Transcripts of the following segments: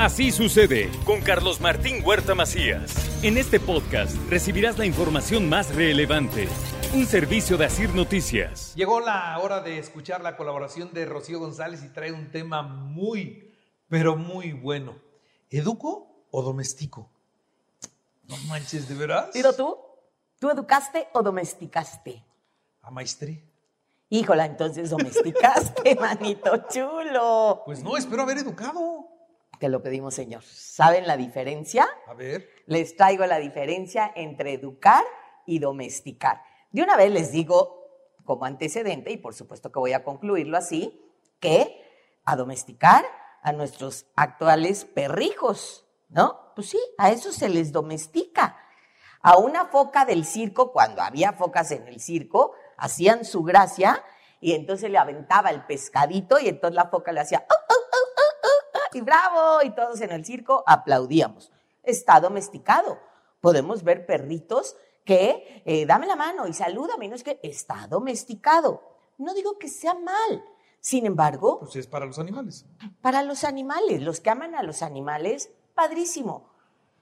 Así sucede con Carlos Martín Huerta Macías. En este podcast recibirás la información más relevante. Un servicio de Asir Noticias. Llegó la hora de escuchar la colaboración de Rocío González y trae un tema muy, pero muy bueno. ¿Educo o domestico? No manches, ¿de veras? Pero tú, ¿tú educaste o domesticaste? A maestría. Híjola, entonces domesticaste, manito chulo. Pues no, espero haber educado. Te lo pedimos, señor. ¿Saben la diferencia? A ver. Les traigo la diferencia entre educar y domesticar. De una vez les digo como antecedente, y por supuesto que voy a concluirlo así, que a domesticar a nuestros actuales perrijos, ¿no? Pues sí, a eso se les domestica. A una foca del circo, cuando había focas en el circo, hacían su gracia y entonces le aventaba el pescadito y entonces la foca le hacía, "Oh, oh, oh, oh, oh, oh", y bravo, y todos en el circo aplaudíamos. Está domesticado. Podemos ver perritos que eh, dame la mano y salúdame, no es que está domesticado. No digo que sea mal. Sin embargo, Pues es para los animales. para los animales, los que aman a los animales, padrísimo.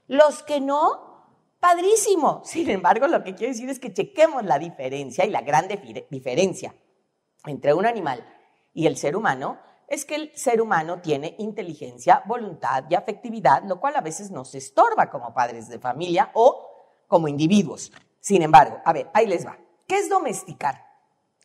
Los que no, padrísimo. Sin embargo, lo que quiero decir es que chequemos la diferencia y la gran diferencia entre un animal y el ser humano es que el ser humano tiene inteligencia, voluntad y afectividad, lo cual a veces nos estorba como padres de familia o como individuos. Sin embargo, a ver, ahí les va. ¿Qué es domesticar?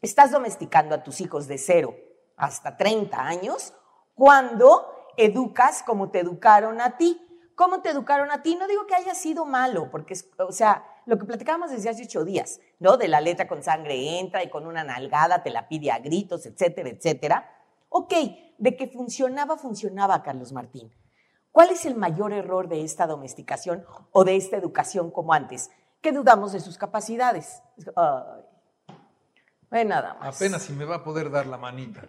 Estás domesticando a tus hijos de 0 hasta 30 años cuando educas como te educaron a ti. ¿Cómo te educaron a ti? No digo que haya sido malo, porque, es- o sea, lo que platicábamos desde hace ocho días, ¿no? De la letra con sangre entra y con una nalgada te la pide a gritos, etcétera, etcétera. Ok, de que funcionaba, funcionaba, Carlos Martín. ¿Cuál es el mayor error de esta domesticación o de esta educación como antes? Que dudamos de sus capacidades. Ay, nada más. Apenas si me va a poder dar la manita.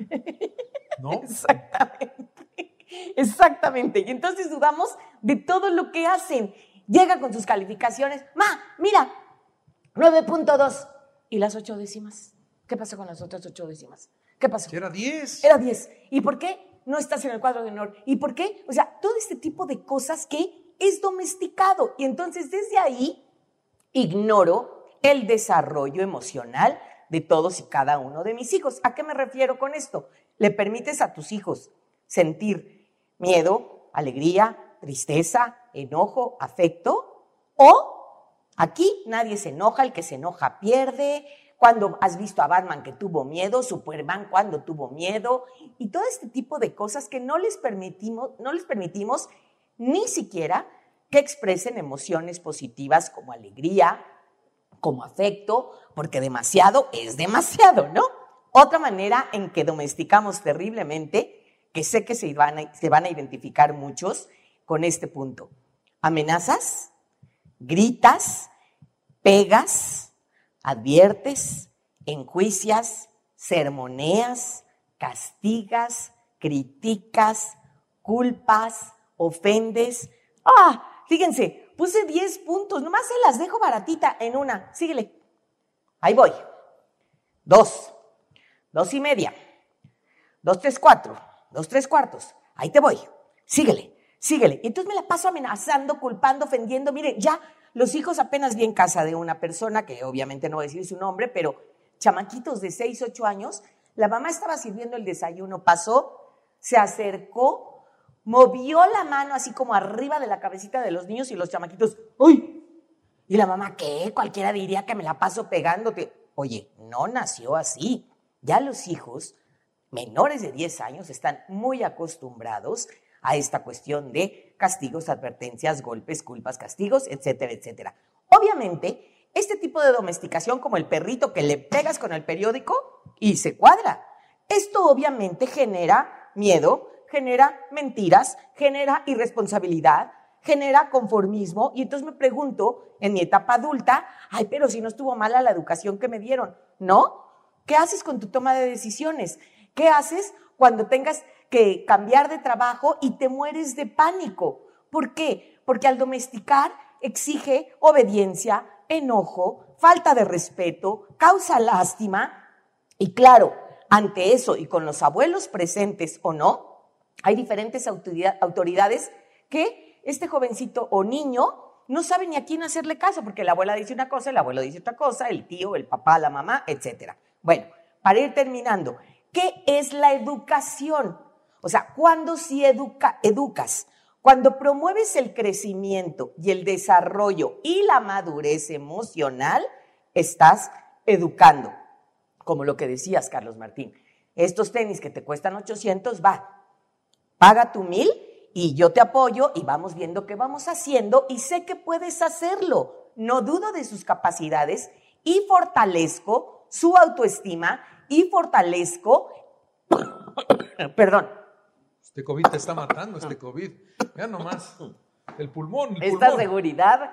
¿No? Exactamente. Exactamente. Y entonces dudamos de todo lo que hacen. Llega con sus calificaciones. Ma, mira, 9.2. ¿Y las ocho décimas? ¿Qué pasó con las otras ocho décimas? ¿Qué pasó? Era 10. Era 10. ¿Y por qué no estás en el cuadro de honor? ¿Y por qué? O sea, todo este tipo de cosas que es domesticado. Y entonces desde ahí ignoro el desarrollo emocional de todos y cada uno de mis hijos. ¿A qué me refiero con esto? Le permites a tus hijos sentir miedo, alegría, tristeza, enojo, afecto, o aquí nadie se enoja, el que se enoja pierde. Cuando has visto a Batman que tuvo miedo, Superman cuando tuvo miedo, y todo este tipo de cosas que no les permitimos, no les permitimos ni siquiera que expresen emociones positivas como alegría, como afecto, porque demasiado es demasiado, ¿no? Otra manera en que domesticamos terriblemente, que sé que se van a, se van a identificar muchos con este punto. Amenazas, gritas, pegas, adviertes, enjuicias, sermoneas, castigas, criticas, culpas, ofendes. Ah, fíjense, puse 10 puntos, nomás se las dejo baratita en una. Síguele. Ahí voy. Dos, dos y media, dos, tres, cuatro, dos, tres cuartos. Ahí te voy. Síguele, síguele. Y entonces me la paso amenazando, culpando, ofendiendo. Miren, ya los hijos apenas vi en casa de una persona, que obviamente no voy a decir su nombre, pero chamaquitos de 6, 8 años, la mamá estaba sirviendo el desayuno, pasó, se acercó, movió la mano así como arriba de la cabecita de los niños y los chamaquitos, ¡uy! Y la mamá, ¿qué? Cualquiera diría que me la paso pegándote. Oye, no nació así. Ya los hijos menores de 10 años están muy acostumbrados a esta cuestión de castigos, advertencias, golpes, culpas, castigos, etcétera, etcétera. Obviamente, este tipo de domesticación, como el perrito que le pegas con el periódico y se cuadra, esto obviamente genera miedo, genera mentiras, genera irresponsabilidad, genera conformismo. Y entonces me pregunto, en mi etapa adulta, ay, pero si no estuvo mala la educación que me dieron, ¿no? ¿Qué haces con tu toma de decisiones? ¿Qué haces cuando tengas que cambiar de trabajo y te mueres de pánico? ¿Por qué? Porque al domesticar exige obediencia, enojo, falta de respeto, causa lástima. Y claro, ante eso y con los abuelos presentes o no, hay diferentes autoridades que este jovencito o niño no sabe ni a quién hacerle caso, porque la abuela dice una cosa, el abuelo dice otra cosa, el tío, el papá, la mamá, etc. Bueno, para ir terminando, ¿qué es la educación? O sea, cuando si educa, educas, cuando promueves el crecimiento y el desarrollo y la madurez emocional, estás educando. Como lo que decías, Carlos Martín. Estos tenis que te cuestan 800, va, paga tu mil y yo te apoyo y vamos viendo qué vamos haciendo y sé que puedes hacerlo. No dudo de sus capacidades y fortalezco su autoestima y fortalezco, perdón. Este COVID te está matando, este COVID. Ya nomás, el pulmón. El Esta seguridad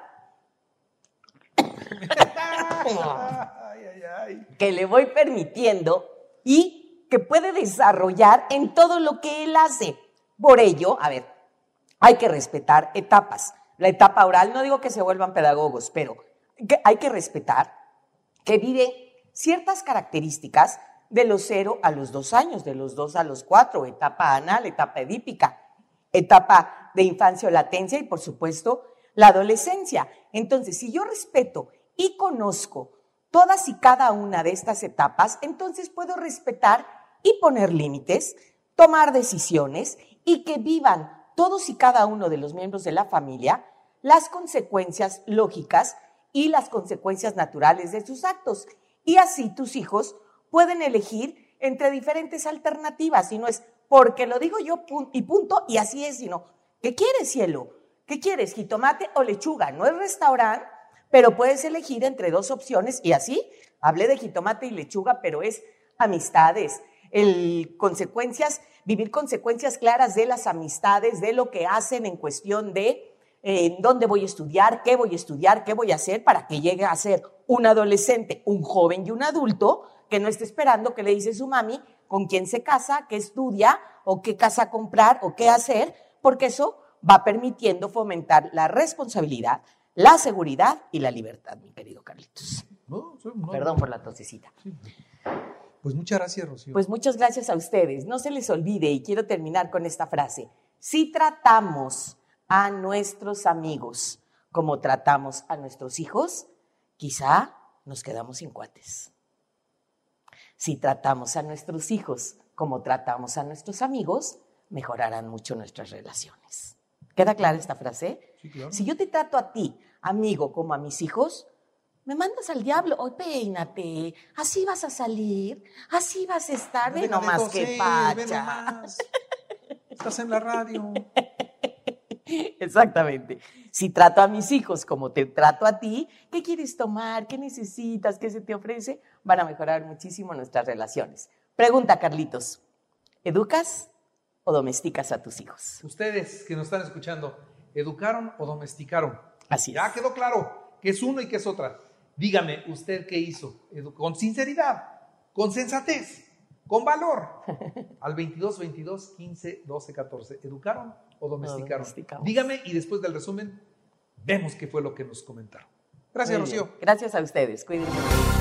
que le voy permitiendo y que puede desarrollar en todo lo que él hace. Por ello, a ver, hay que respetar etapas. La etapa oral, no digo que se vuelvan pedagogos, pero hay que respetar que vive ciertas características de los cero a los dos años, de los dos a los cuatro, etapa anal, etapa edípica, etapa de infancia o latencia y, por supuesto, la adolescencia. Entonces, si yo respeto y conozco todas y cada una de estas etapas, entonces puedo respetar y poner límites, tomar decisiones y que vivan todos y cada uno de los miembros de la familia las consecuencias lógicas y las consecuencias naturales de sus actos. Y así tus hijos pueden elegir entre diferentes alternativas y no es porque lo digo yo y punto y así es, sino, ¿qué quieres, cielo? ¿Qué quieres, jitomate o lechuga? No es restaurante, pero puedes elegir entre dos opciones y así, hablé de jitomate y lechuga, pero es amistades, el consecuencias, vivir consecuencias claras de las amistades, de lo que hacen en cuestión de eh, dónde voy a estudiar, qué voy a estudiar, qué voy a hacer para que llegue a ser un adolescente, un joven y un adulto que no esté esperando que le dice su mami con quién se casa, qué estudia o qué casa comprar o qué hacer, porque eso va permitiendo fomentar la responsabilidad, la seguridad y la libertad, mi querido Carlitos. Perdón por la tosecita. Pues muchas gracias, Rocío. Pues muchas gracias a ustedes. No se les olvide, y quiero terminar con esta frase, si tratamos a nuestros amigos como tratamos a nuestros hijos, quizá nos quedamos sin cuates. Si tratamos a nuestros hijos como tratamos a nuestros amigos, mejorarán mucho nuestras relaciones. ¿Queda clara esta frase? Si yo te trato a ti, amigo, como a mis hijos, me mandas al diablo, hoy peínate, así vas a salir, así vas a estar, ve nomás que pacha. Estás en la radio. Exactamente. Si trato a mis hijos como te trato a ti, ¿qué quieres tomar? ¿Qué necesitas? ¿Qué se te ofrece? Van a mejorar muchísimo nuestras relaciones. Pregunta, Carlitos. ¿Educas o domesticas a tus hijos? Ustedes que nos están escuchando, ¿educaron o domesticaron? Así Ya quedó claro que es uno y que es otra. Dígame, ¿usted qué hizo? Con sinceridad, con sensatez, con valor. Al 22, 22, 15, 12, 14. ¿Educaron o domesticaron? Dígame y después del resumen vemos qué fue lo que nos comentaron. Gracias, Rocío. Gracias a ustedes. Cuídense.